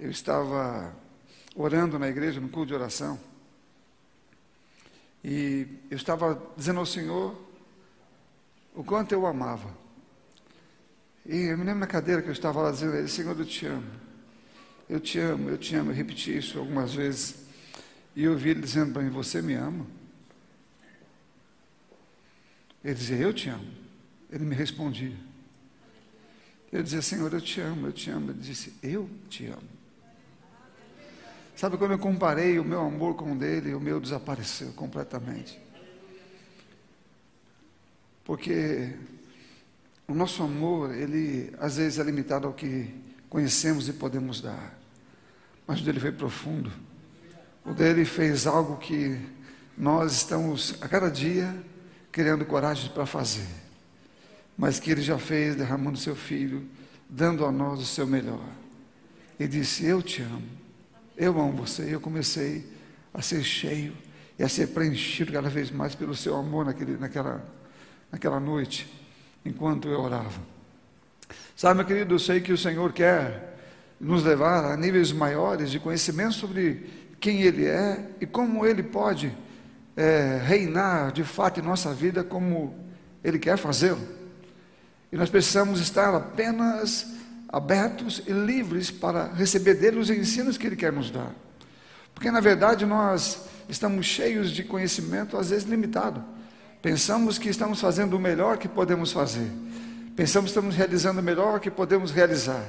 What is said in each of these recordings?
eu estava orando na igreja, no culto de oração, e eu estava dizendo ao Senhor o quanto eu o amava. E eu me lembro na cadeira que eu estava lá dizendo a Ele, Senhor, eu te amo. Eu te amo, eu te amo. Eu repeti isso algumas vezes. E eu ouvi Ele dizendo para mim, você me ama? Ele dizia, eu te amo. Ele me respondia. Eu dizia, Senhor, eu te amo, eu te amo. Ele disse, eu te amo. Sabe quando eu comparei o meu amor com o dele, o meu desapareceu completamente. Porque o nosso amor, ele às vezes é limitado ao que conhecemos e podemos dar. Mas o dele foi profundo. O dele fez algo que nós estamos a cada dia criando coragem para fazer. Mas que ele já fez derramando seu filho, dando a nós o seu melhor. E disse: Eu te amo. Eu amo você. Eu comecei a ser cheio e a ser preenchido cada vez mais pelo seu amor naquele, naquela, naquela noite, enquanto eu orava. Sabe, meu querido, eu sei que o Senhor quer nos levar a níveis maiores de conhecimento sobre quem Ele é e como Ele pode é, reinar de fato em nossa vida como Ele quer fazê-lo. E nós precisamos estar apenas abertos e livres para receber dele os ensinos que Ele quer nos dar. Porque na verdade nós estamos cheios de conhecimento, às vezes limitado. Pensamos que estamos fazendo o melhor que podemos fazer. Pensamos que estamos realizando o melhor que podemos realizar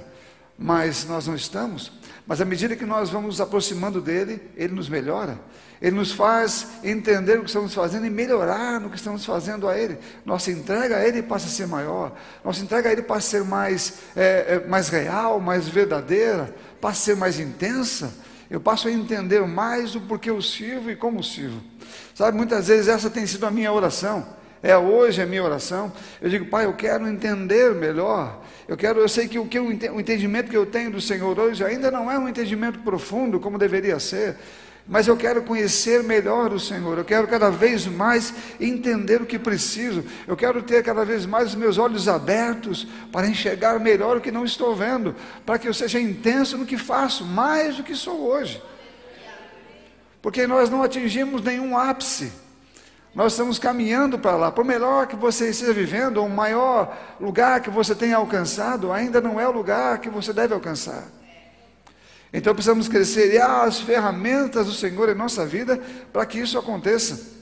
mas nós não estamos. Mas à medida que nós vamos nos aproximando dele, ele nos melhora. Ele nos faz entender o que estamos fazendo e melhorar no que estamos fazendo a Ele. Nossa entrega a Ele passa a ser maior. Nossa entrega a Ele passa a ser mais, é, é, mais real, mais verdadeira, passa a ser mais intensa. Eu passo a entender mais o porquê eu sirvo e como sirvo. Sabe, muitas vezes essa tem sido a minha oração. É hoje a minha oração. Eu digo, Pai, eu quero entender melhor. Eu quero, eu sei que o, que o entendimento que eu tenho do Senhor hoje ainda não é um entendimento profundo como deveria ser, mas eu quero conhecer melhor o Senhor, eu quero cada vez mais entender o que preciso, eu quero ter cada vez mais os meus olhos abertos para enxergar melhor o que não estou vendo, para que eu seja intenso no que faço, mais do que sou hoje, porque nós não atingimos nenhum ápice, nós estamos caminhando para lá. Por melhor que você esteja vivendo, o maior lugar que você tenha alcançado, ainda não é o lugar que você deve alcançar. Então precisamos crescer e há as ferramentas do Senhor em nossa vida para que isso aconteça.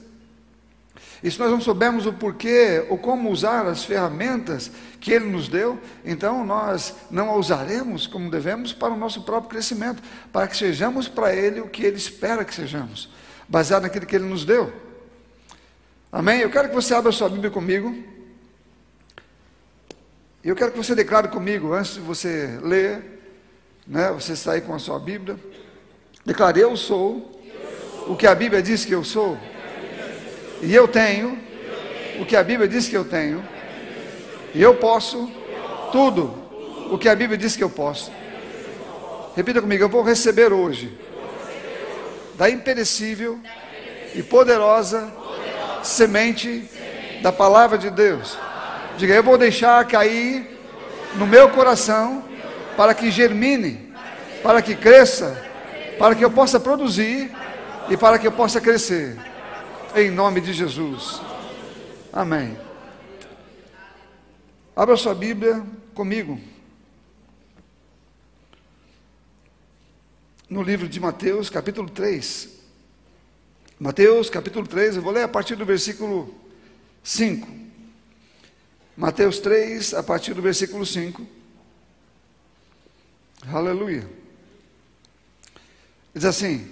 E se nós não soubermos o porquê ou como usar as ferramentas que Ele nos deu, então nós não a usaremos como devemos para o nosso próprio crescimento, para que sejamos para Ele o que Ele espera que sejamos, baseado naquilo que Ele nos deu. Amém? Eu quero que você abra sua Bíblia comigo. E eu quero que você declare comigo, antes de você ler, né, você sair com a sua Bíblia. Declare: Eu sou o que a Bíblia diz que eu sou. E eu tenho o que a Bíblia diz que eu tenho. E eu posso tudo o que a Bíblia diz que eu posso. Repita comigo: Eu vou receber hoje da imperecível e poderosa semente da palavra de Deus. Diga, eu vou deixar cair no meu coração para que germine, para que cresça, para que eu possa produzir e para que eu possa crescer. Em nome de Jesus. Amém. Abra sua Bíblia comigo. No livro de Mateus, capítulo 3. Mateus capítulo 3, eu vou ler a partir do versículo 5. Mateus 3, a partir do versículo 5. Aleluia. Diz assim: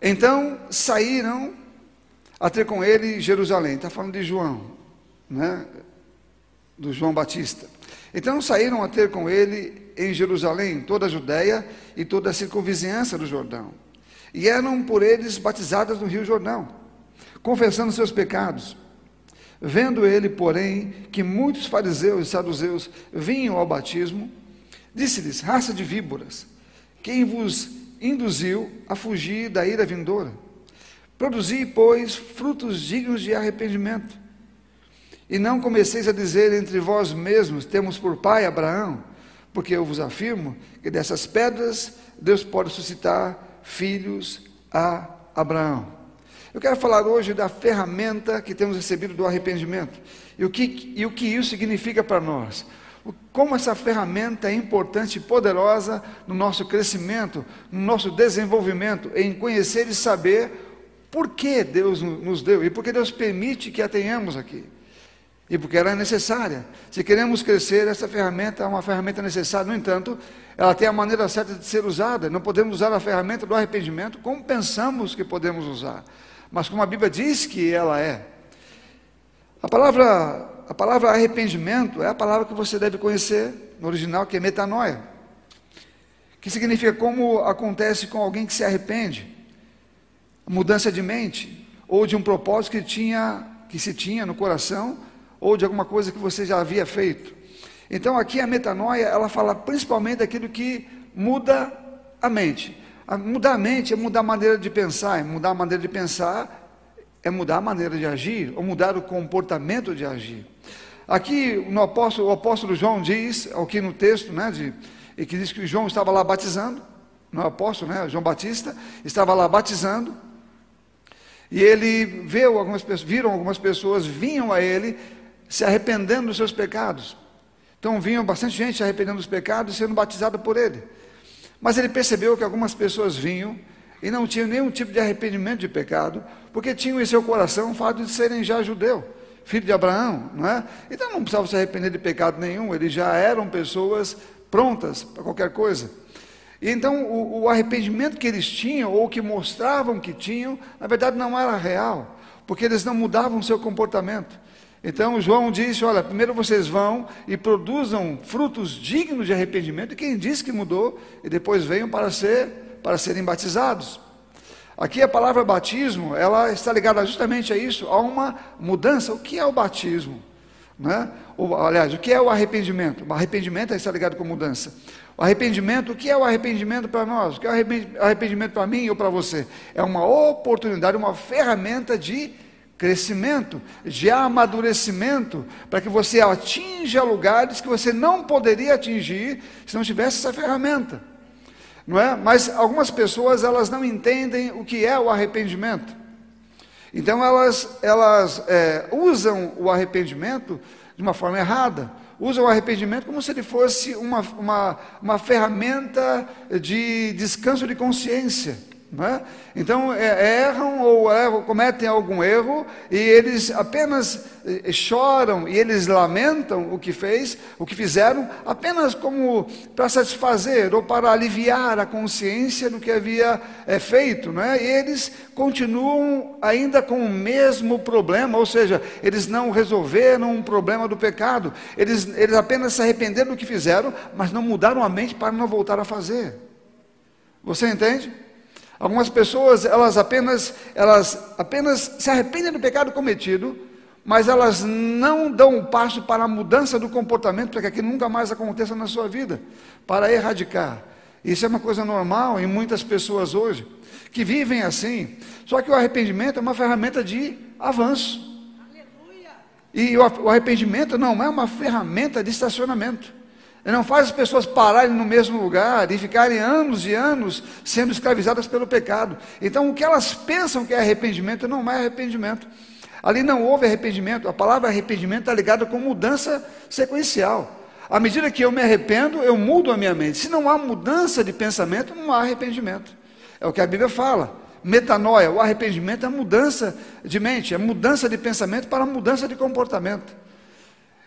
Então saíram a ter com ele Jerusalém. Está falando de João, né? Do João Batista. Então saíram a ter com ele em Jerusalém toda a Judéia e toda a circunvizinhança do Jordão e eram por eles batizadas no Rio Jordão, confessando seus pecados. Vendo ele, porém, que muitos fariseus e saduceus vinham ao batismo, disse-lhes: Raça de víboras, quem vos induziu a fugir da ira vindoura? Produzi, pois, frutos dignos de arrependimento. E não comeceis a dizer entre vós mesmos: Temos por pai Abraão, Porque eu vos afirmo que dessas pedras Deus pode suscitar filhos a Abraão. Eu quero falar hoje da ferramenta que temos recebido do arrependimento e o que, e o que isso significa para nós. Como essa ferramenta é importante e poderosa no nosso crescimento, no nosso desenvolvimento, em conhecer e saber por que Deus nos deu e por que Deus permite que a tenhamos aqui. E porque ela é necessária. Se queremos crescer, essa ferramenta é uma ferramenta necessária. No entanto, ela tem a maneira certa de ser usada. Não podemos usar a ferramenta do arrependimento como pensamos que podemos usar, mas como a Bíblia diz que ela é. A palavra, a palavra arrependimento é a palavra que você deve conhecer no original, que é metanoia, que significa como acontece com alguém que se arrepende mudança de mente, ou de um propósito que, tinha, que se tinha no coração, ou de alguma coisa que você já havia feito. Então aqui a metanoia, ela fala principalmente daquilo que muda a mente. Mudar a mente é mudar a maneira de pensar, é mudar a maneira de pensar é mudar a maneira de agir, ou mudar o comportamento de agir. Aqui no apóstolo, o apóstolo João diz, aqui no texto, né, de, que diz que João estava lá batizando, no apóstolo, né, João Batista, estava lá batizando, e ele viu algumas pessoas, viram algumas pessoas, vinham a ele se arrependendo dos seus pecados. Então vinham bastante gente se arrependendo dos pecados e sendo batizada por ele. Mas ele percebeu que algumas pessoas vinham e não tinham nenhum tipo de arrependimento de pecado, porque tinham em seu coração o fato de serem já judeu, filho de Abraão, não é? Então não precisavam se arrepender de pecado nenhum, eles já eram pessoas prontas para qualquer coisa. E então o, o, arrependimento que eles tinham, ou que mostravam que tinham, na verdade não era real, porque eles não mudavam seu comportamento. Então João disse: Olha, primeiro vocês vão e produzam frutos dignos de arrependimento, e quem disse que mudou, e depois venham para, ser, para serem batizados. Aqui a palavra batismo, ela está ligada justamente a isso, a uma mudança. O que é o batismo? Né? O, aliás, o que é o arrependimento? O arrependimento está ligado com mudança. O arrependimento, o que é o arrependimento para nós? O que é o arrependimento para mim ou para você? É uma oportunidade, uma ferramenta de crescimento, de amadurecimento, para que você atinja lugares que você não poderia atingir se não tivesse essa ferramenta. Não é? Mas algumas pessoas elas não entendem o que é o arrependimento. Então elas, elas é, usam o arrependimento de uma forma errada usam o arrependimento como se ele fosse uma, uma, uma ferramenta de descanso de consciência. É? Então é, erram ou cometem algum erro e eles apenas eh, choram e eles lamentam o que fez, o que fizeram, apenas como para satisfazer ou para aliviar a consciência do que havia é, feito, não é? E eles continuam ainda com o mesmo problema, ou seja, eles não resolveram um problema do pecado, eles, eles apenas se arrependeram do que fizeram, mas não mudaram a mente para não voltar a fazer. Você entende? Algumas pessoas, elas apenas, elas apenas se arrependem do pecado cometido, mas elas não dão um passo para a mudança do comportamento para que aquilo nunca mais aconteça na sua vida, para erradicar. Isso é uma coisa normal em muitas pessoas hoje, que vivem assim. Só que o arrependimento é uma ferramenta de avanço. Aleluia. E o arrependimento não é uma ferramenta de estacionamento. Não faz as pessoas pararem no mesmo lugar e ficarem anos e anos sendo escravizadas pelo pecado. Então, o que elas pensam que é arrependimento não é arrependimento. Ali não houve arrependimento. A palavra arrependimento está ligada com mudança sequencial. À medida que eu me arrependo, eu mudo a minha mente. Se não há mudança de pensamento, não há arrependimento. É o que a Bíblia fala. Metanoia, o arrependimento é mudança de mente, é mudança de pensamento para mudança de comportamento.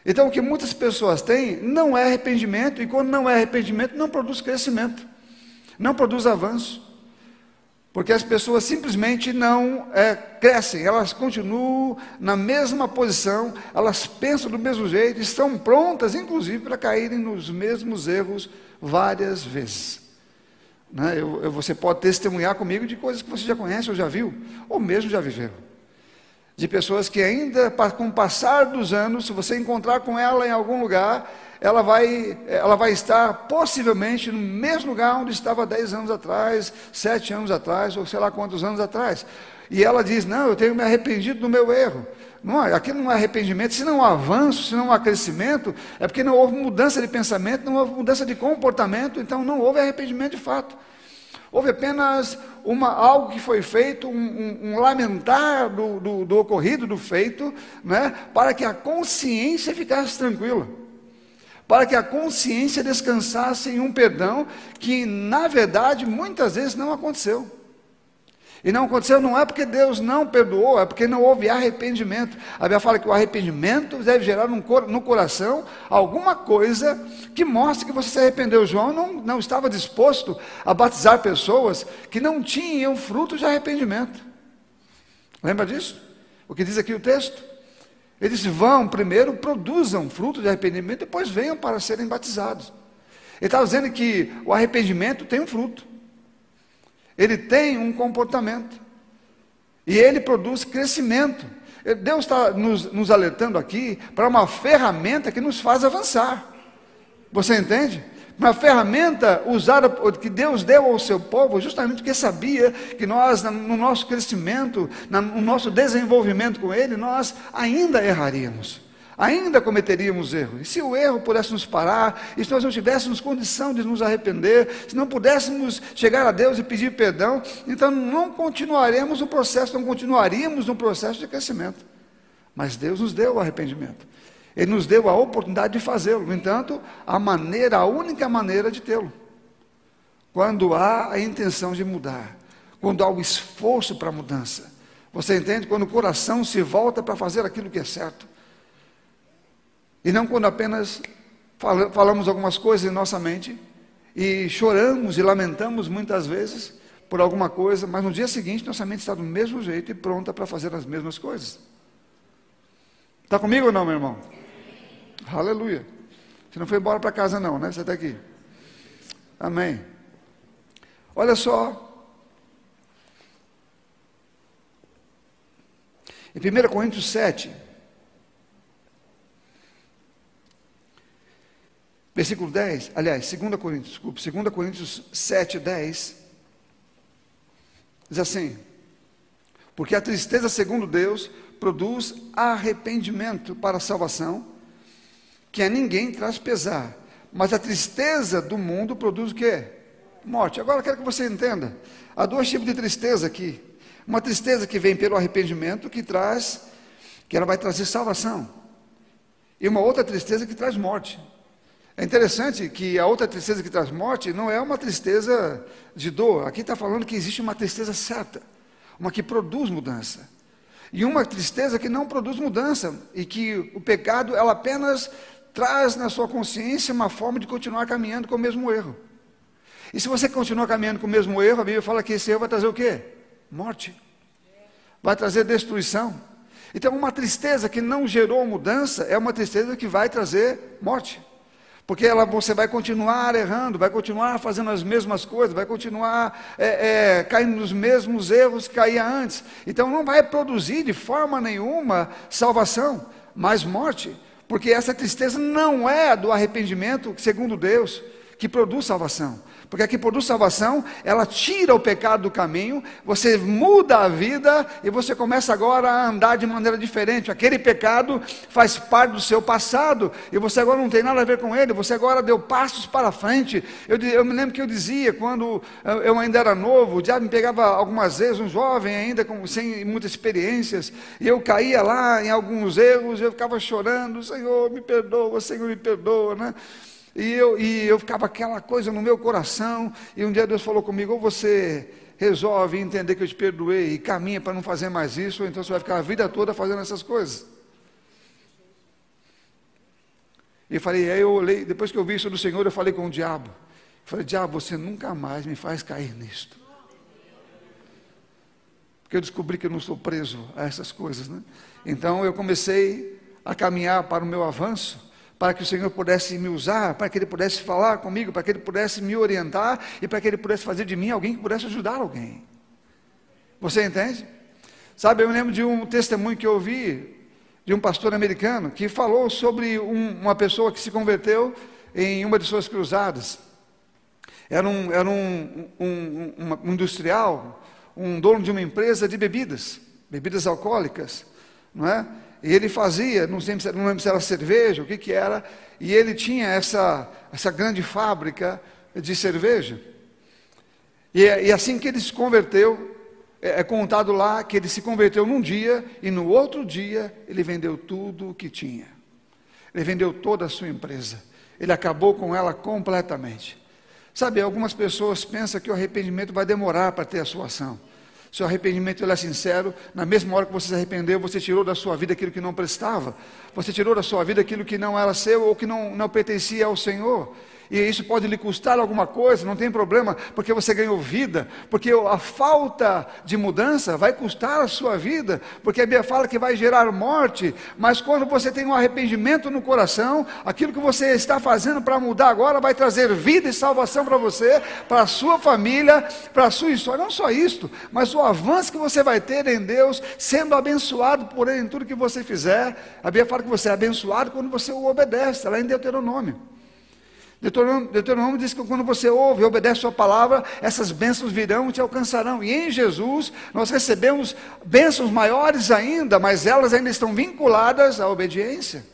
Então, o que muitas pessoas têm não é arrependimento, e quando não é arrependimento, não produz crescimento, não produz avanço, porque as pessoas simplesmente não é, crescem, elas continuam na mesma posição, elas pensam do mesmo jeito, estão prontas, inclusive, para caírem nos mesmos erros várias vezes. Né? Eu, eu, você pode testemunhar comigo de coisas que você já conhece ou já viu, ou mesmo já viveu de pessoas que ainda, com o passar dos anos, se você encontrar com ela em algum lugar, ela vai, ela vai estar possivelmente no mesmo lugar onde estava 10 anos atrás, 7 anos atrás, ou sei lá quantos anos atrás. E ela diz: Não, eu tenho me arrependido do meu erro. Não, aqui não há arrependimento, se não há avanço, se não há crescimento, é porque não houve mudança de pensamento, não houve mudança de comportamento, então não houve arrependimento de fato. Houve apenas uma, algo que foi feito, um, um, um lamentar do, do, do, ocorrido, do feito, né, para que a consciência ficasse tranquila. Para que a consciência descansasse em um perdão que, na verdade, muitas vezes não aconteceu. E não aconteceu não é porque Deus não perdoou, é porque não houve arrependimento. A Bíblia fala que o arrependimento deve gerar no coração alguma coisa que mostre que você se arrependeu. João não, não estava disposto a batizar pessoas que não tinham fruto de arrependimento. Lembra disso? O que diz aqui o texto? Ele disse: vão primeiro, produzam fruto de arrependimento, depois venham para serem batizados. Ele estava dizendo que o arrependimento tem um fruto. Ele tem um comportamento. E ele produz crescimento. Deus está nos, nos alertando aqui para uma ferramenta que nos faz avançar. Você entende? Uma ferramenta usada que Deus deu ao seu povo, justamente porque sabia que nós, no nosso crescimento, no nosso desenvolvimento com Ele, nós ainda erraríamos ainda cometeríamos erro. E se o erro pudesse nos parar, e se nós não tivéssemos condição de nos arrepender, se não pudéssemos chegar a Deus e pedir perdão, então não continuaremos no processo, não continuaríamos no processo de crescimento. Mas Deus nos deu o arrependimento. Ele nos deu a oportunidade de fazê-lo. No entanto, a maneira, a única maneira de tê-lo. Quando há a intenção de mudar, quando há o esforço para a mudança. Você entende? Quando o coração se volta para fazer aquilo que é certo. E não quando apenas falamos algumas coisas em nossa mente e choramos e lamentamos muitas vezes por alguma coisa, mas no dia seguinte nossa mente está do mesmo jeito e pronta para fazer as mesmas coisas. Está comigo ou não, meu irmão? Aleluia. Você não foi embora para casa, não, né? Você está aqui. Amém. Olha só. Em 1 Coríntios 7, Versículo 10, aliás, 2 Coríntios, desculpe, 2 Coríntios 7, 10, diz assim: Porque a tristeza, segundo Deus, produz arrependimento para a salvação, que a ninguém traz pesar, mas a tristeza do mundo produz o quê? Morte. Agora eu quero que você entenda: há dois tipos de tristeza aqui. Uma tristeza que vem pelo arrependimento, que traz, que ela vai trazer salvação, e uma outra tristeza que traz morte. É interessante que a outra tristeza que traz morte não é uma tristeza de dor. Aqui está falando que existe uma tristeza certa, uma que produz mudança. E uma tristeza que não produz mudança, e que o pecado, ela apenas traz na sua consciência uma forma de continuar caminhando com o mesmo erro. E se você continuar caminhando com o mesmo erro, a Bíblia fala que esse erro vai trazer o quê? Morte. Vai trazer destruição. Então, uma tristeza que não gerou mudança é uma tristeza que vai trazer morte. Porque ela, você vai continuar errando, vai continuar fazendo as mesmas coisas, vai continuar é, é, caindo nos mesmos erros que caía antes. Então não vai produzir de forma nenhuma salvação, mas morte. Porque essa tristeza não é do arrependimento, segundo Deus, que produz salvação. Porque aqui produz salvação, ela tira o pecado do caminho, você muda a vida e você começa agora a andar de maneira diferente. Aquele pecado faz parte do seu passado e você agora não tem nada a ver com ele, você agora deu passos para frente. Eu, eu me lembro que eu dizia, quando eu ainda era novo, o diabo me pegava algumas vezes, um jovem ainda com, sem muitas experiências, e eu caía lá em alguns erros, eu ficava chorando, Senhor, me perdoa, Senhor, me perdoa, né? E eu, e eu ficava aquela coisa no meu coração, e um dia Deus falou comigo: ou você resolve entender que eu te perdoei e caminha para não fazer mais isso, ou então você vai ficar a vida toda fazendo essas coisas. E falei, aí eu olhei, depois que eu vi isso do Senhor, eu falei com o diabo. Eu falei, diabo, você nunca mais me faz cair nisto. Porque eu descobri que eu não sou preso a essas coisas, né? Então eu comecei a caminhar para o meu avanço para que o Senhor pudesse me usar, para que Ele pudesse falar comigo, para que Ele pudesse me orientar e para que Ele pudesse fazer de mim alguém que pudesse ajudar alguém. Você entende? Sabe, eu me lembro de um testemunho que eu ouvi de um pastor americano que falou sobre um, uma pessoa que se converteu em uma de suas cruzadas. Era um, era um, um, um industrial, um dono de uma empresa de bebidas, bebidas alcoólicas, não é? E ele fazia, não, sei, não lembro se era cerveja, o que que era, e ele tinha essa, essa grande fábrica de cerveja. E, e assim que ele se converteu, é, é contado lá que ele se converteu num dia e no outro dia ele vendeu tudo o que tinha. Ele vendeu toda a sua empresa. Ele acabou com ela completamente. Sabe, algumas pessoas pensam que o arrependimento vai demorar para ter a sua ação. Se o arrependimento é sincero, na mesma hora que você se arrependeu, você tirou da sua vida aquilo que não prestava. Você tirou da sua vida aquilo que não era seu ou que não, não pertencia ao Senhor e isso pode lhe custar alguma coisa, não tem problema, porque você ganhou vida, porque a falta de mudança vai custar a sua vida, porque a Bíblia fala que vai gerar morte, mas quando você tem um arrependimento no coração, aquilo que você está fazendo para mudar agora vai trazer vida e salvação para você, para a sua família, para a sua história, não só isto, mas o avanço que você vai ter em Deus, sendo abençoado por Ele em tudo que você fizer. A Bíblia fala que você é abençoado quando você o obedece, lá em Deuteronômio. Deuteronômio, Deuteronômio diz que quando você ouve e obedece a sua palavra, essas bênçãos virão e te alcançarão. E em Jesus nós recebemos bênçãos maiores ainda, mas elas ainda estão vinculadas à obediência.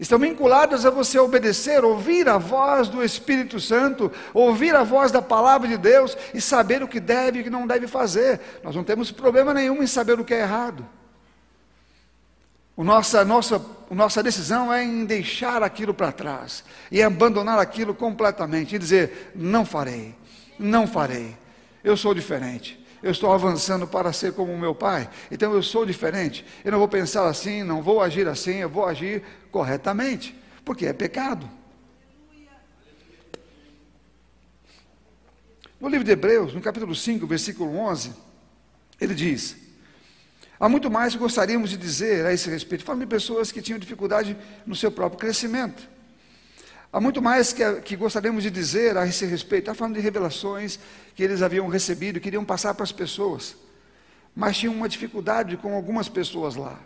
Estão vinculadas a você obedecer, ouvir a voz do Espírito Santo, ouvir a voz da palavra de Deus e saber o que deve e o que não deve fazer. Nós não temos problema nenhum em saber o que é errado. O nossa, nossa, nossa decisão é em deixar aquilo para trás e abandonar aquilo completamente e dizer: não farei, não farei. Eu sou diferente. Eu estou avançando para ser como o meu pai, então eu sou diferente. Eu não vou pensar assim, não vou agir assim, eu vou agir corretamente, porque é pecado. No livro de Hebreus, no capítulo 5, versículo 11, ele diz: Há muito mais que gostaríamos de dizer a esse respeito. Falo de pessoas que tinham dificuldade no seu próprio crescimento. Há muito mais que, que gostaríamos de dizer a esse respeito. Está falando de revelações que eles haviam recebido, queriam passar para as pessoas. Mas tinham uma dificuldade com algumas pessoas lá.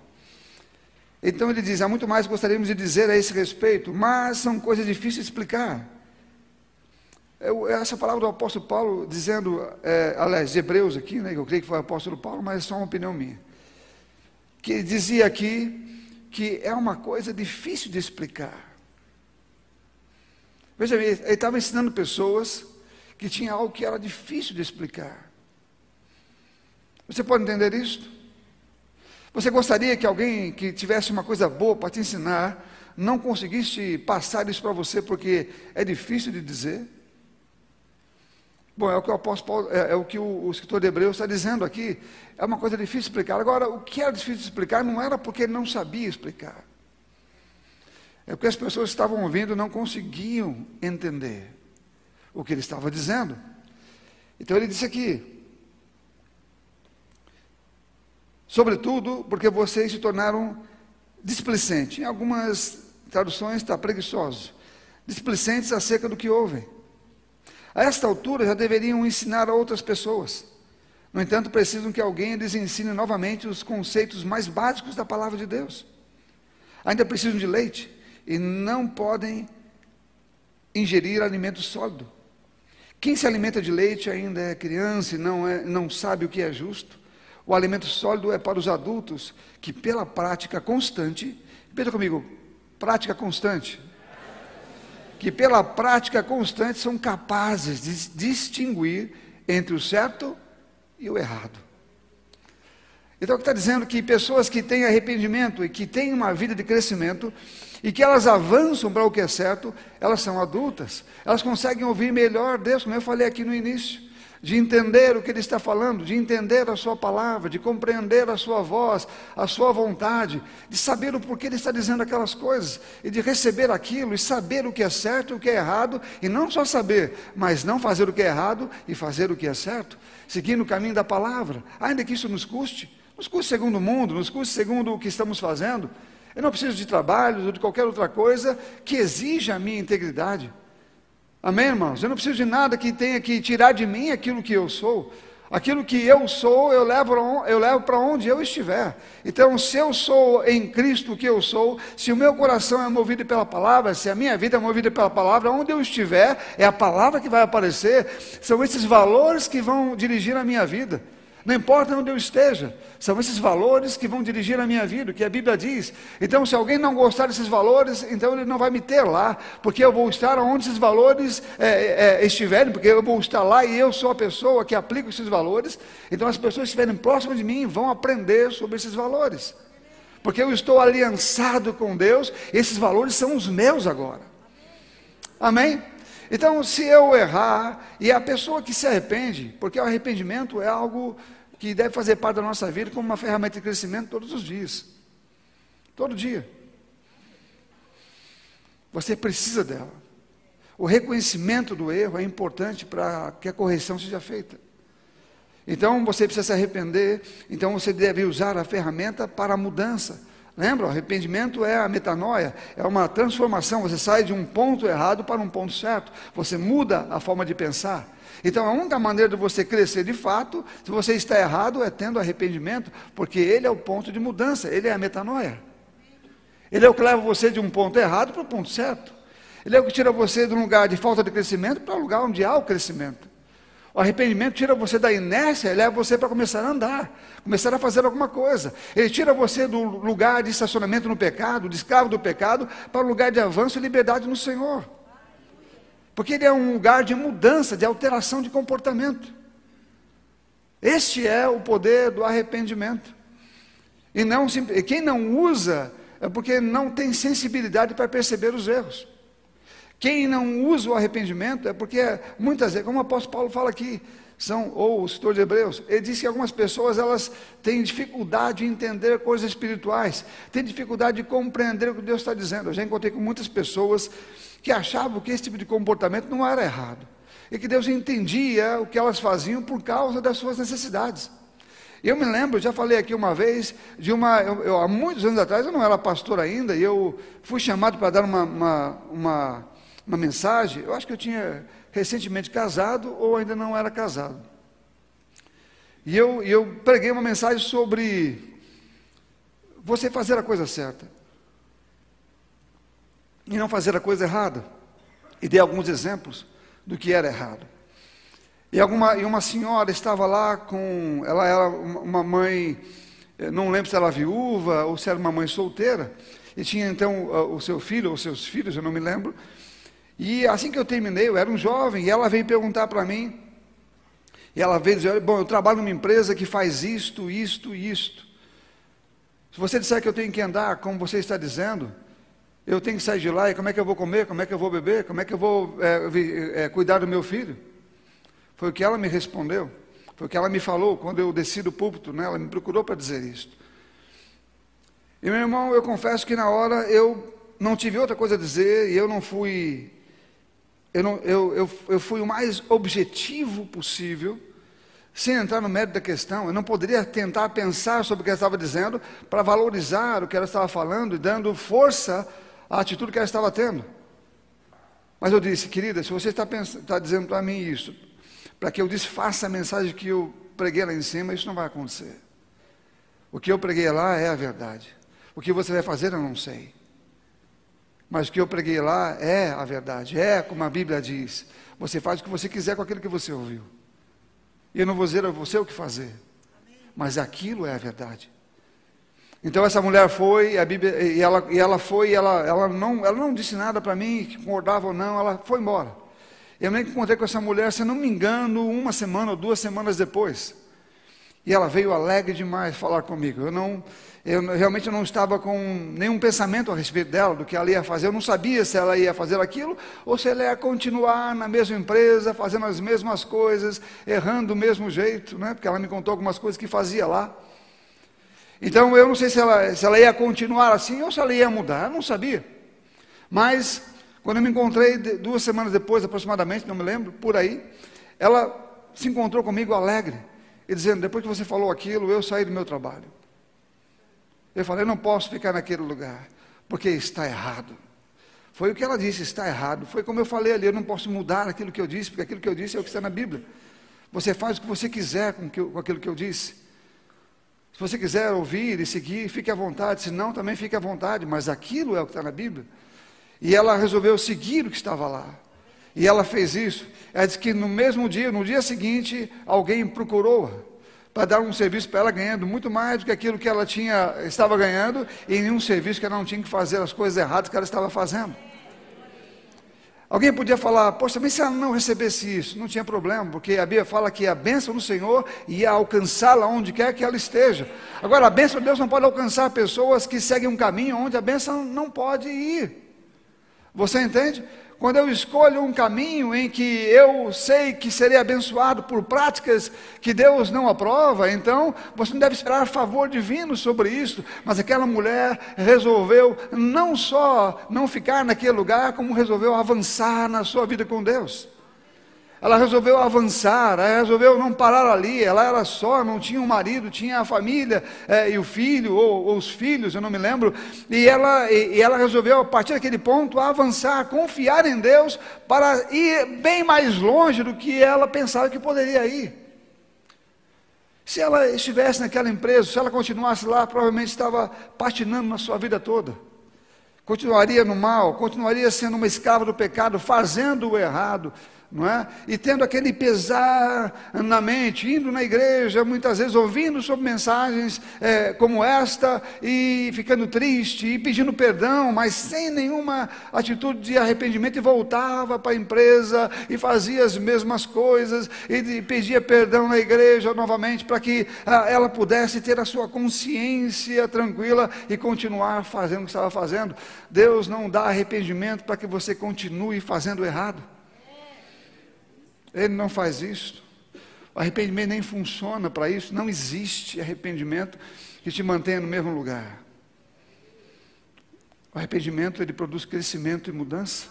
Então ele diz: há muito mais que gostaríamos de dizer a esse respeito, mas são coisas difíceis de explicar. Essa palavra do apóstolo Paulo, dizendo, é, aliás, Hebreus aqui, né, eu creio que foi o apóstolo Paulo, mas é só uma opinião minha que dizia aqui que é uma coisa difícil de explicar. Veja bem, ele estava ensinando pessoas que tinha algo que era difícil de explicar. Você pode entender isso? Você gostaria que alguém que tivesse uma coisa boa para te ensinar não conseguisse passar isso para você porque é difícil de dizer? Bom, é o que o apóstolo Paulo, é, é o que o, o, escritor de Hebreus está dizendo aqui. É uma coisa difícil de explicar. Agora, o que era difícil de explicar não era porque ele não sabia explicar. É porque as pessoas que estavam ouvindo não conseguiam entender o que ele estava dizendo. Então ele disse aqui: Sobretudo porque vocês se tornaram displicentes. Em algumas traduções está preguiçosos. Displicentes acerca do que ouvem. A esta altura já deveriam ensinar a outras pessoas. No entanto, precisam que alguém lhes ensine novamente os conceitos mais básicos da palavra de Deus. Ainda precisam de leite e não podem ingerir alimento sólido. Quem se alimenta de leite ainda é criança e não, é, não sabe o que é justo. O alimento sólido é para os adultos que, pela prática constante, repita comigo, prática constante, que pela prática constante são capazes de distinguir entre o certo e o errado. Então, está dizendo que pessoas que têm arrependimento e que têm uma vida de crescimento e que elas avançam para o que é certo, elas são adultas, elas conseguem ouvir melhor Deus, como eu falei aqui no início de entender o que Ele está falando, de entender a Sua palavra, de compreender a Sua voz, a Sua vontade, de saber o porquê Ele está dizendo aquelas coisas, e de receber aquilo, e saber o que é certo e o que é errado, e não só saber, mas não fazer o que é errado e fazer o que é certo, seguindo o caminho da palavra, ainda que isso nos custe, nos custe segundo o mundo, nos custe segundo o que estamos fazendo. Eu não preciso de trabalho ou de qualquer outra coisa que exija a minha integridade. Amém, irmãos? Eu não preciso de nada que tenha que tirar de mim aquilo que eu sou. Aquilo que eu sou, eu levo, eu levo para onde eu estiver. Então, se eu sou em Cristo o que eu sou, se o meu coração é movido pela palavra, se a minha vida é movida pela palavra, onde eu estiver, é a palavra que vai aparecer, são esses valores que vão dirigir a minha vida. Não importa onde eu esteja, são esses valores que vão dirigir a minha vida, o que a Bíblia diz. Então, se alguém não gostar desses valores, então ele não vai me ter lá, porque eu vou estar onde esses valores é, é, estiverem, porque eu vou estar lá e eu sou a pessoa que aplica esses valores. Então, as pessoas que estiverem próximas de mim vão aprender sobre esses valores, porque eu estou aliançado com Deus, esses valores são os meus agora. Amém? Então, se eu errar, e a pessoa que se arrepende, porque o arrependimento é algo que deve fazer parte da nossa vida como uma ferramenta de crescimento todos os dias. Todo dia. Você precisa dela. O reconhecimento do erro é importante para que a correção seja feita. Então você precisa se arrepender, então você deve usar a ferramenta para a mudança. Lembra? O arrependimento é a metanoia, é uma transformação. Você sai de um ponto errado para um ponto certo. Você muda a forma de pensar. Então, a única maneira de você crescer de fato, se você está errado, é tendo arrependimento, porque ele é o ponto de mudança, ele é a metanoia. Ele é o que leva você de um ponto errado para o ponto certo. Ele é o que tira você de um lugar de falta de crescimento para um lugar onde há o crescimento. O arrependimento tira você da inércia leva você para começar a andar, começar a fazer alguma coisa. Ele tira você do lugar de estacionamento no pecado, de escravo do pecado, para o lugar de avanço e liberdade no Senhor. Porque ele é um lugar de mudança, de alteração de comportamento. Este é o poder do arrependimento. E não quem não usa é porque não tem sensibilidade para perceber os erros. Quem não usa o arrependimento é porque muitas vezes, como o apóstolo Paulo fala aqui, são, ou o escritor de Hebreus, ele diz que algumas pessoas elas têm dificuldade em entender coisas espirituais, têm dificuldade de compreender o que Deus está dizendo. Eu já encontrei com muitas pessoas que achavam que esse tipo de comportamento não era errado, e que Deus entendia o que elas faziam por causa das suas necessidades. Eu me lembro, já falei aqui uma vez, de uma. Eu, eu, há muitos anos atrás, eu não era pastor ainda, e eu fui chamado para dar uma, uma, uma uma mensagem, eu acho que eu tinha recentemente casado ou ainda não era casado. E eu, eu preguei uma mensagem sobre você fazer a coisa certa e não fazer a coisa errada. E dei alguns exemplos do que era errado. E, alguma, e uma senhora estava lá com. Ela era uma mãe, eh, não lembro se era viúva ou se era uma mãe solteira, e tinha então o seu filho ou seus filhos, eu não me lembro, e assim que eu terminei, eu era um jovem, e ela veio perguntar para mim, e ela veio dizer, bom, eu trabalho numa empresa que faz isto, isto e isto. Se você disser que eu tenho que andar como você está dizendo, eu tenho que sair de lá, e como é que eu vou comer, como é que eu vou beber, como é que eu vou é, é, cuidar do meu filho? Foi o que ela me respondeu, foi o que ela me falou quando eu desci do púlpito, né? ela me procurou para dizer isso. E meu irmão, eu confesso que na hora eu não tive outra coisa a dizer, e eu não fui eu, não, eu, eu, eu fui o mais objetivo possível, sem entrar no mérito da questão. Eu não poderia tentar pensar sobre o que ela estava dizendo para valorizar o que ela estava falando e dando força à atitude que ela estava tendo. Mas eu disse, querida, se você está, pensando, está dizendo para mim isso, para que eu desfaça a mensagem que eu preguei lá em cima, isso não vai acontecer. O que eu preguei lá é a verdade. O que você vai fazer, eu não sei. Mas o que eu preguei lá é a verdade, é como a Bíblia diz. Você faz o que você quiser com aquilo que você ouviu. E eu não vou dizer a você o que fazer. Mas aquilo é a verdade. Então essa mulher foi, a Bíblia, e ela, e ela foi, e ela, ela, não, ela não disse nada para mim, que concordava ou não, ela foi embora. Eu nem encontrei com essa mulher, se não me engano, uma semana ou duas semanas depois. E ela veio alegre demais falar comigo. Eu não, eu realmente não estava com nenhum pensamento a respeito dela, do que ela ia fazer. Eu não sabia se ela ia fazer aquilo ou se ela ia continuar na mesma empresa, fazendo as mesmas coisas, errando do mesmo jeito, né? porque ela me contou algumas coisas que fazia lá. Então eu não sei se ela, se ela ia continuar assim ou se ela ia mudar, eu não sabia. Mas quando eu me encontrei duas semanas depois, aproximadamente, não me lembro, por aí, ela se encontrou comigo alegre e dizendo: depois que você falou aquilo, eu saí do meu trabalho. Eu falei, não posso ficar naquele lugar, porque está errado. Foi o que ela disse, está errado. Foi como eu falei ali, eu não posso mudar aquilo que eu disse, porque aquilo que eu disse é o que está na Bíblia. Você faz o que você quiser com, que, com aquilo que eu disse. Se você quiser ouvir e seguir, fique à vontade. Se não, também fique à vontade. Mas aquilo é o que está na Bíblia. E ela resolveu seguir o que estava lá. E ela fez isso. Ela disse que no mesmo dia, no dia seguinte, alguém procurou-a para dar um serviço para ela ganhando muito mais do que aquilo que ela tinha, estava ganhando, e em serviço que ela não tinha que fazer as coisas erradas que ela estava fazendo. Alguém podia falar, poxa, mas se ela não recebesse isso, não tinha problema, porque a Bíblia fala que a bênção do Senhor ia alcançá-la onde quer que ela esteja. Agora, a bênção de Deus não pode alcançar pessoas que seguem um caminho onde a bênção não pode ir. Você entende? Quando eu escolho um caminho em que eu sei que serei abençoado por práticas que Deus não aprova, então você não deve esperar favor divino sobre isso. Mas aquela mulher resolveu não só não ficar naquele lugar, como resolveu avançar na sua vida com Deus. Ela resolveu avançar, ela resolveu não parar ali. Ela era só, não tinha um marido, tinha a família é, e o filho, ou, ou, os filhos, eu não me lembro. E ela, e, e ela resolveu, a partir daquele ponto, avançar, confiar em Deus para ir bem mais longe do que ela pensava que poderia ir. Se ela estivesse naquela empresa, se ela continuasse lá, provavelmente estava patinando na sua vida toda. Continuaria no mal, continuaria sendo uma escrava do pecado, fazendo o errado não é? E tendo aquele pesar na mente, indo na igreja, muitas vezes ouvindo sobre mensagens é, como esta, e ficando triste, e pedindo perdão, mas sem nenhuma atitude de arrependimento, e voltava para a empresa e fazia as mesmas coisas, e pedia perdão na igreja novamente, para que ah, ela pudesse ter a sua consciência tranquila e continuar fazendo o que estava fazendo. Deus não dá arrependimento para que você continue fazendo errado. Ele não faz isso. O arrependimento nem funciona para isso. Não existe arrependimento que te mantenha no mesmo lugar. O arrependimento ele produz crescimento e mudança.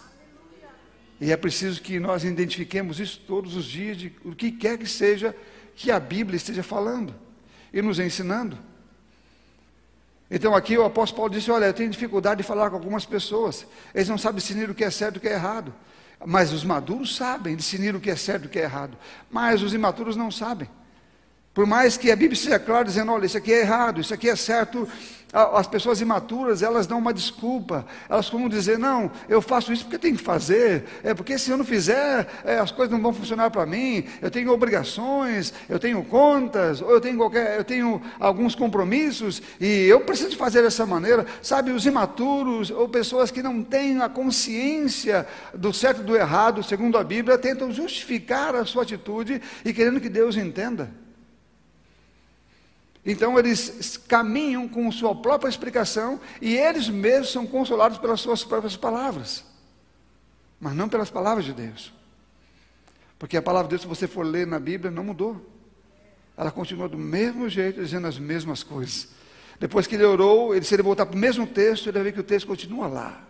E é preciso que nós identifiquemos isso todos os dias, de o que quer que seja que a Bíblia esteja falando e nos ensinando. Então aqui o apóstolo Paulo disse: Olha, eu tenho dificuldade de falar com algumas pessoas, eles não sabem discernir o que é certo e o que é errado. Mas os maduros sabem discernir o que é certo e o que é errado. Mas os imaturos não sabem. Por mais que a Bíblia seja clara dizendo, olha, isso aqui é errado, isso aqui é certo, as pessoas imaturas, elas dão uma desculpa, elas costumam dizer, não, eu faço isso porque tenho que fazer, é porque se eu não fizer, é, as coisas não vão funcionar para mim, eu tenho obrigações, eu tenho contas, ou eu tenho qualquer, eu tenho alguns compromissos, e eu preciso fazer dessa maneira, sabe, os imaturos, ou pessoas que não têm a consciência do certo e do errado, segundo a Bíblia, tentam justificar a sua atitude e querendo que Deus entenda. Então eles caminham com sua própria explicação e eles mesmos são consolados pelas suas próprias palavras, mas não pelas palavras de Deus. Porque a palavra de Deus, se você for ler na Bíblia, não mudou. Ela continua do mesmo jeito, dizendo as mesmas coisas. Depois que ele orou, ele, se ele voltar para o mesmo texto, ele vai ver que o texto continua lá,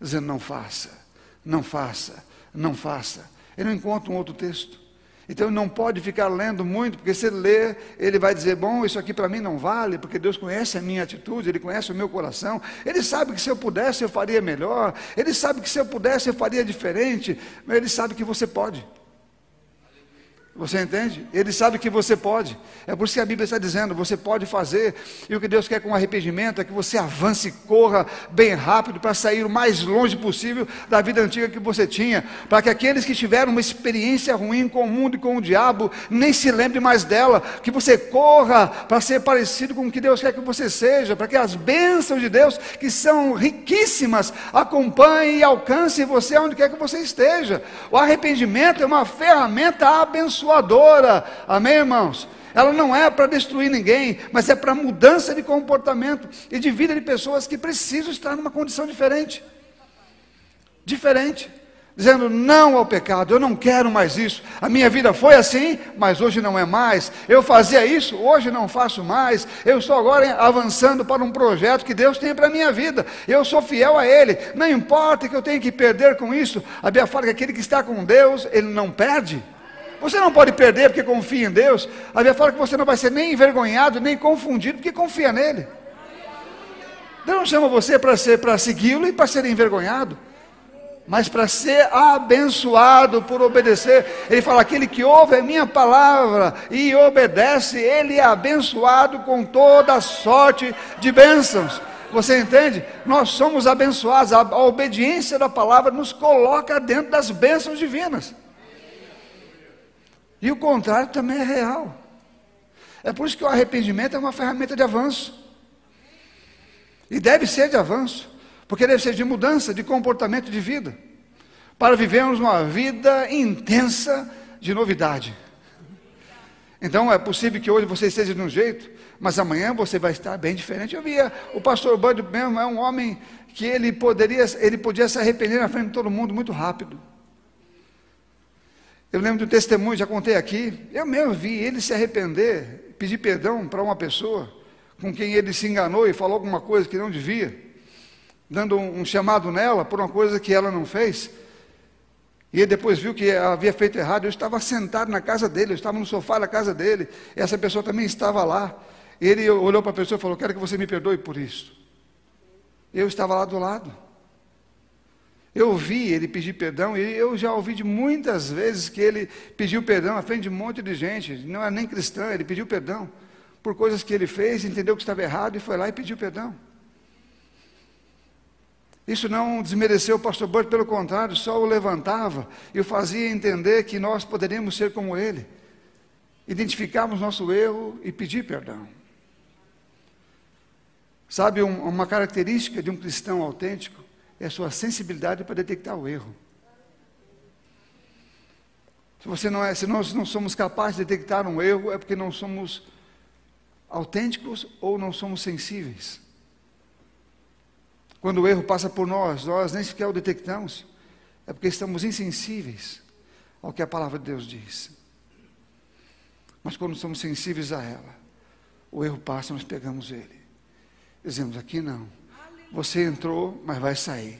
dizendo: não faça, não faça, não faça. Ele não encontra um outro texto. Então não pode ficar lendo muito, porque se ler, ele vai dizer: Bom, isso aqui para mim não vale, porque Deus conhece a minha atitude, Ele conhece o meu coração, Ele sabe que se eu pudesse eu faria melhor, Ele sabe que se eu pudesse eu faria diferente, mas Ele sabe que você pode. Você entende? Ele sabe que você pode. É por isso que a Bíblia está dizendo: você pode fazer. E o que Deus quer com arrependimento é que você avance e corra bem rápido para sair o mais longe possível da vida antiga que você tinha. Para que aqueles que tiveram uma experiência ruim com o mundo e com o diabo nem se lembre mais dela. Que você corra para ser parecido com o que Deus quer que você seja. Para que as bênçãos de Deus, que são riquíssimas, acompanhem e alcancem você onde quer que você esteja. O arrependimento é uma ferramenta abençoada abençoadora. Amém, irmãos? Ela não é para destruir ninguém, mas é para mudança de comportamento e de vida de pessoas que precisam estar numa condição diferente. Diferente. Dizendo não ao pecado, eu não quero mais isso. A minha vida foi assim, mas hoje não é mais. Eu fazia isso, hoje não faço mais. Eu estou agora avançando para um projeto que Deus tem para a minha vida. Eu sou fiel a Ele. Não importa que eu tenha que perder com isso. A Bíblia fala que aquele que está com Deus, ele não perde. Você não pode perder porque confia em Deus. A Bíblia fala que você não vai ser nem envergonhado, nem confundido, porque confia nele. Deus não chama você para ser para segui-lo e para ser envergonhado. mas para ser abençoado por obedecer. Ele fala: aquele que ouve a minha palavra e obedece, ele é abençoado com toda sorte de bênçãos. Você entende? Nós somos abençoados, a, a obediência da palavra nos coloca dentro das bênçãos divinas. E o contrário também é real. É por isso que o arrependimento é uma ferramenta de avanço. E deve ser de avanço. Porque deve ser de mudança de comportamento de vida, para vivermos uma vida intensa de novidade. Então é possível que hoje você esteja de um jeito, mas amanhã você vai estar bem diferente. Eu via o pastor Bud mesmo, é um homem que ele poderia, ele podia se arrepender na frente de todo mundo muito rápido. Eu lembro do testemunho, já contei aqui, eu mesmo vi ele se arrepender, pedir perdão para uma pessoa com quem ele se enganou e falou alguma coisa que não devia dando um, chamado nela por uma coisa que ela não fez. E ele depois viu que havia feito errado. Eu estava sentado na casa dele, eu estava no sofá da casa dele. essa pessoa também estava lá. Ele olhou para a pessoa e falou: Quero que você me perdoe por isso. Eu estava lá do lado. Eu ouvi ele pedir perdão, e eu já ouvi de muitas vezes que ele pediu perdão à frente de um monte de gente, não é nem cristã, ele pediu perdão por coisas que ele fez, entendeu que estava errado e foi lá e pediu perdão. Isso não desmereceu o pastor Burt, pelo contrário, só o levantava e o fazia entender que nós poderíamos ser como ele, identificarmos nosso erro e pedir perdão. Sabe, um, uma característica de um cristão autêntico é a sua sensibilidade para detectar o erro. Se, você não é, se nós não somos capazes de detectar um erro, é porque não somos autênticos ou não somos sensíveis. Quando o erro passa por nós, nós nem sequer o detectamos, é porque estamos insensíveis ao que a palavra de Deus diz. Mas quando somos sensíveis a ela, o erro passa, nós pegamos ele. Dizemos: aqui não. Você entrou, mas vai sair.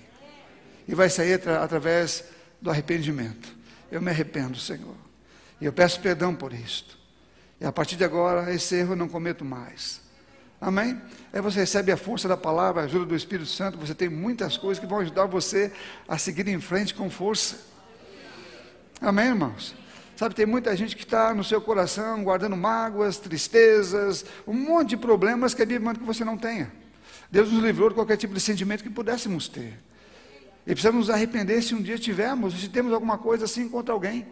E vai sair atra através do arrependimento. Eu me arrependo, Senhor. E eu peço perdão por isto. E a partir de agora, esse erro eu não cometo mais. Amém? Aí você recebe a força da palavra, a ajuda do Espírito Santo, você tem muitas coisas que vão ajudar você a seguir em frente com força. Amém, irmãos? Sabe, tem muita gente que está no seu coração guardando mágoas, tristezas, um monte de problemas que a Bíblia manda que você não tenha. Deus nos livrou de qualquer tipo de sentimento que pudéssemos ter. E precisamos nos arrepender se um dia tivermos, se temos alguma coisa assim contra alguém.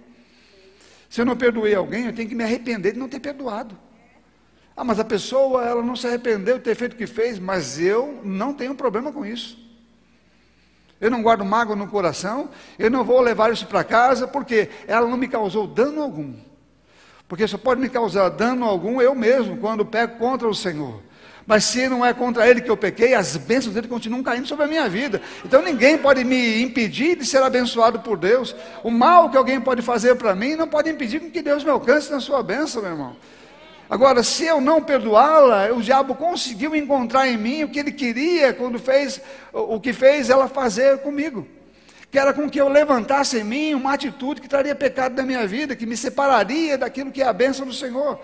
Se eu não perdoei alguém, eu tenho que me arrepender de não ter perdoado. Ah, mas a pessoa, ela não se arrependeu de ter feito o que fez, mas eu não tenho problema com isso. Eu não guardo mágoa no coração, eu não vou levar isso para casa, porque ela não me causou dano algum. Porque só pode me causar dano algum eu mesmo, quando pego contra o Senhor. Mas se não é contra Ele que eu pequei, as bênçãos dele continuam caindo sobre a minha vida. Então ninguém pode me impedir de ser abençoado por Deus. O mal que alguém pode fazer para mim não pode impedir que Deus me alcance na sua bênção, meu irmão. Agora, se eu não perdoá-la, o diabo conseguiu encontrar em mim o que ele queria quando fez o que fez ela fazer comigo. Que era com que eu levantasse em mim uma atitude que traria pecado da minha vida, que me separaria daquilo que é a bênção do Senhor.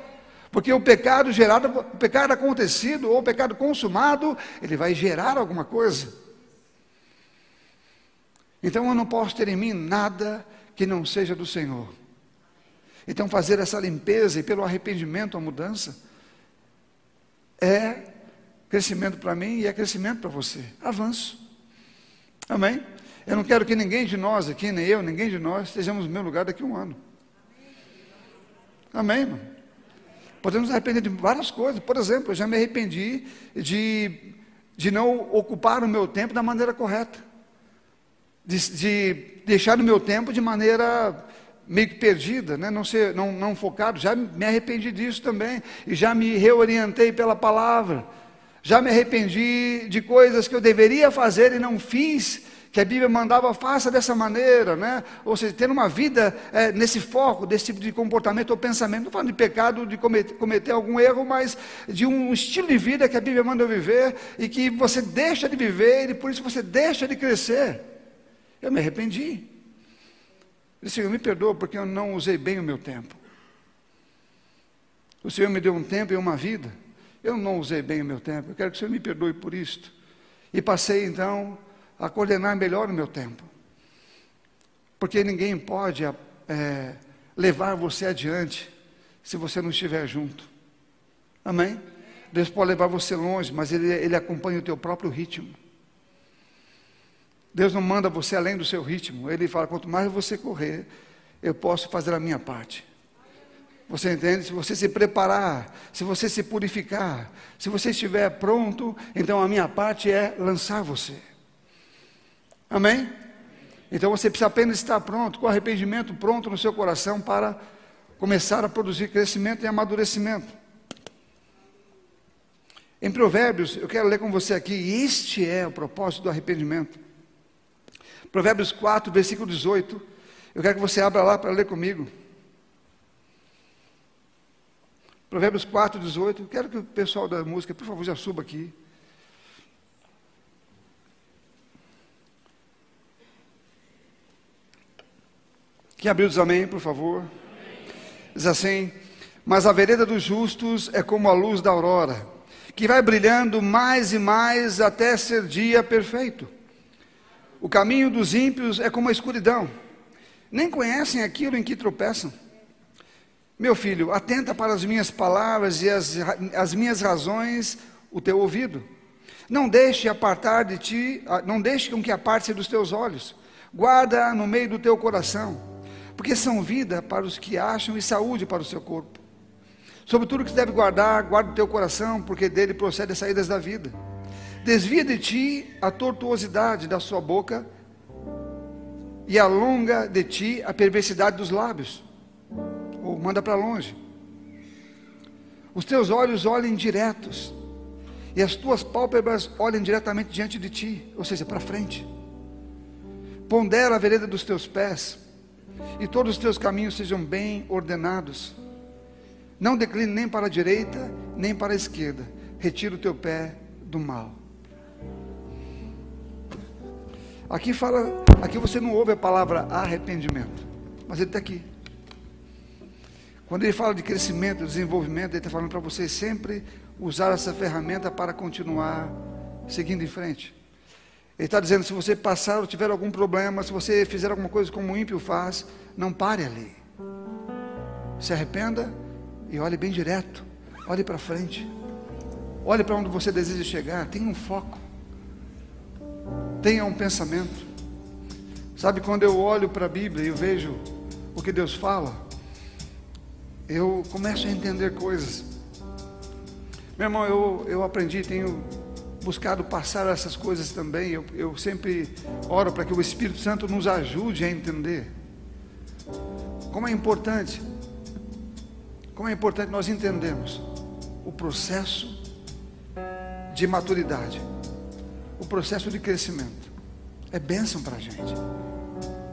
Porque o pecado gerado, o pecado acontecido ou o pecado consumado, ele vai gerar alguma coisa. Então eu não posso ter em mim nada que não seja do Senhor. Então, fazer essa limpeza e pelo arrependimento a mudança é crescimento para mim e é crescimento para você. Avanço. Amém? Eu não quero que ninguém de nós aqui, nem eu, ninguém de nós, estejamos no meu lugar daqui a um ano. Amém, irmão? Podemos arrepender de várias coisas. Por exemplo, eu já me arrependi de, de não ocupar o meu tempo da maneira correta. De, de deixar o meu tempo de maneira meio que perdida, né? não, ser, não, não focado, já me arrependi disso também, e já me reorientei pela palavra, já me arrependi de coisas que eu deveria fazer e não fiz, que a Bíblia mandava, faça dessa maneira, né? ou seja, ter uma vida é, nesse foco, desse tipo de comportamento ou pensamento, não falando de pecado, de cometer, cometer algum erro, mas de um estilo de vida que a Bíblia manda eu viver, e que você deixa de viver, e por isso você deixa de crescer. Eu me arrependi. Ele disse, Senhor, me perdoa porque eu não usei bem o meu tempo. O Senhor me deu um tempo e uma vida. Eu não usei bem o meu tempo. Eu quero que o Senhor me perdoe por isto. E passei então a coordenar melhor o meu tempo. Porque ninguém pode é, levar você adiante se você não estiver junto. Amém? Deus pode levar você longe, mas Ele, ele acompanha o teu próprio ritmo. Deus não manda você além do seu ritmo. Ele fala: quanto mais você correr, eu posso fazer a minha parte. Você entende? Se você se preparar, se você se purificar, se você estiver pronto, então a minha parte é lançar você. Amém? Então você precisa apenas estar pronto, com arrependimento pronto no seu coração para começar a produzir crescimento e amadurecimento. Em Provérbios, eu quero ler com você aqui, este é o propósito do arrependimento. Provérbios 4, versículo 18. Eu quero que você abra lá para ler comigo. Provérbios 4, 18. Quero que o pessoal da música, por favor, já suba aqui. Quem abriu diz amém, por favor. Diz assim: Mas a vereda dos justos é como a luz da aurora, que vai brilhando mais e mais até ser dia perfeito. O caminho dos ímpios é como a escuridão, nem conhecem aquilo em que tropeçam. Meu filho, atenta para as minhas palavras e as, as minhas razões o teu ouvido. Não deixe apartar de ti, ah, não deixe com que aparte dos teus olhos. Guarda no meio do teu coração, porque são vida para os que acham e saúde para o seu corpo. Sobre tudo que se deve guardar, guarda o teu coração, porque dele procede as saídas da vida. Desvia de ti a tortuosidade da sua boca e alonga de ti a perversidade dos lábios. Ou manda para longe. Os teus olhos olhem diretos e as tuas pálpebras olhem diretamente diante de ti, ou seja, para frente. Pondera a vereda dos teus pés e todos os teus caminhos sejam bem ordenados. Não decline nem para a direita, nem para a esquerda. Retira o teu pé do mal. Aqui fala, aqui você não ouve a palavra arrependimento, mas ele está aqui. Quando ele fala de crescimento, desenvolvimento, ele está falando para você sempre usar essa ferramenta para continuar seguindo em frente. Ele está dizendo: se você passar ou tiver algum problema, se você fizer alguma coisa como o ímpio faz, não pare ali. Se arrependa e olhe bem direto. Olhe para frente. Olhe para onde você deseja chegar. Tenha um foco. Tenha um pensamento. Sabe, quando eu olho para a Bíblia e eu vejo o que Deus fala, eu começo a entender coisas. Meu irmão, eu, eu aprendi, tenho buscado passar essas coisas também. Eu, eu sempre oro para que o Espírito Santo nos ajude a entender. Como é importante, como é importante nós entendermos o processo de maturidade o processo de crescimento. É bênção para a gente.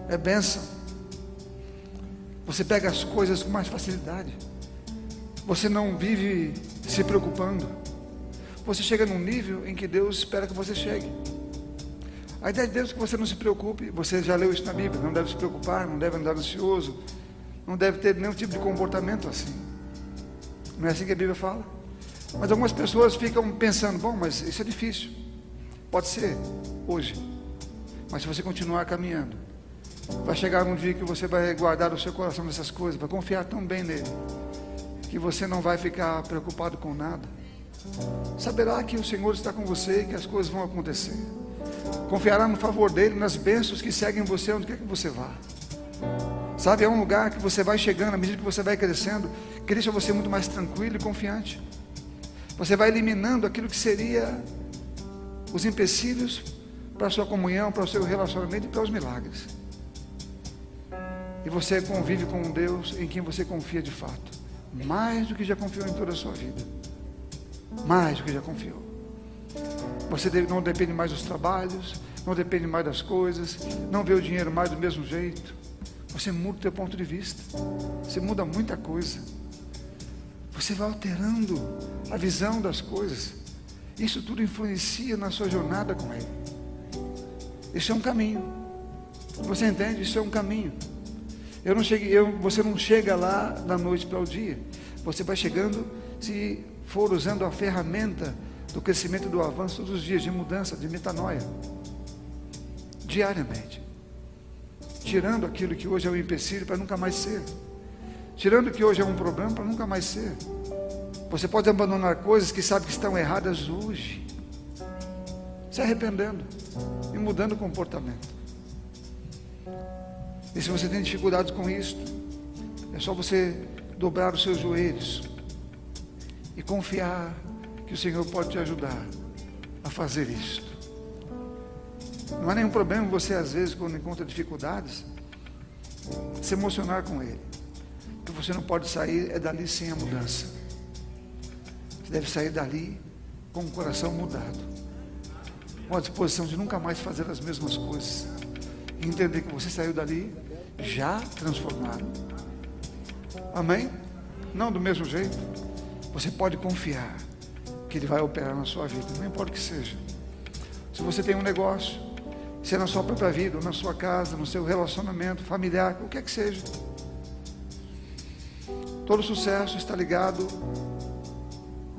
É bênção. Você pega as coisas com mais facilidade. Você não vive se preocupando. Você chega num nível em que Deus espera que você chegue. A ideia de Deus é que você não se preocupe. Você já leu isso na Bíblia. Não deve se preocupar, não deve andar ansioso, não deve ter nenhum tipo de comportamento assim. Não é assim que a Bíblia fala? Mas algumas pessoas ficam pensando: bom, mas isso é difícil. Pode ser hoje, mas se você continuar caminhando, vai chegar um dia que você vai guardar o seu coração nessas coisas, vai confiar tão bem nele, que você não vai ficar preocupado com nada. Saberá que o Senhor está com você e que as coisas vão acontecer. Confiará no favor dele, nas bênçãos que seguem você onde quer que você vá. Sabe, é um lugar que você vai chegando, à medida que você vai crescendo, que deixa você muito mais tranquilo e confiante. Você vai eliminando aquilo que seria os empecilhos para a sua comunhão, para o seu relacionamento e para os milagres. E você convive com um Deus em quem você confia de fato, mais do que já confiou em toda a sua vida. Mais do que já confiou. Você não depende mais dos trabalhos, não depende mais das coisas, não vê o dinheiro mais do mesmo jeito. Você muda o seu ponto de vista. Você muda muita coisa. Você vai alterando a visão das coisas. Isso tudo influencia na sua jornada com Ele. Isso é um caminho. Você entende? Isso é um caminho. Eu não cheguei, eu, você não chega lá da noite para o dia. Você vai chegando se for usando a ferramenta do crescimento do avanço todos os dias, de mudança, de metanoia. Diariamente. tirando aquilo que hoje é um empecilho para nunca mais ser, tirando o que hoje é um problema para nunca mais ser. Você pode abandonar coisas que sabe que estão erradas hoje, se arrependendo e mudando o comportamento. E se você tem dificuldades com isto, é só você dobrar os seus joelhos e confiar que o Senhor pode te ajudar a fazer isto. Não há nenhum problema você, às vezes, quando encontra dificuldades, se emocionar com Ele. Que você não pode sair é dali sem a mudança. Você deve sair dali com o coração mudado. Com a disposição de nunca mais fazer as mesmas coisas. E entender que você saiu dali já transformado. Amém? Não do mesmo jeito. Você pode confiar que Ele vai operar na sua vida, não importa o que seja. Se você tem um negócio, se é na sua própria vida, ou na sua casa, no seu relacionamento familiar, o que é que seja. Todo sucesso está ligado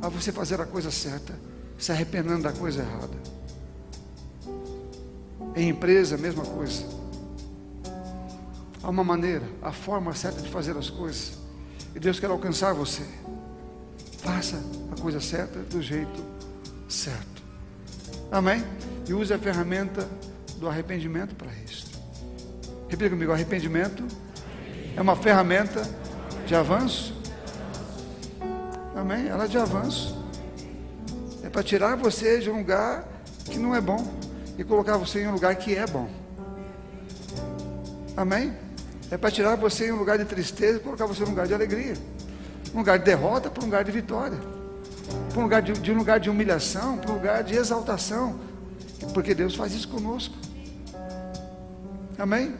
a você fazer a coisa certa, se arrependendo da coisa errada. Em empresa, a mesma coisa. Há uma maneira, a forma certa de fazer as coisas. E Deus quer alcançar você. Faça a coisa certa do jeito certo. Amém? E use a ferramenta do arrependimento para isso. Repita comigo: arrependimento é uma ferramenta de avanço. Amém? Ela é de avanço. É para tirar você de um lugar que não é bom e colocar você em um lugar que é bom. Amém? É para tirar você em um lugar de tristeza e colocar você em um lugar de alegria. Um lugar de derrota para um lugar de vitória. Para um lugar de, de um lugar de humilhação para um lugar de exaltação. Porque Deus faz isso conosco. Amém?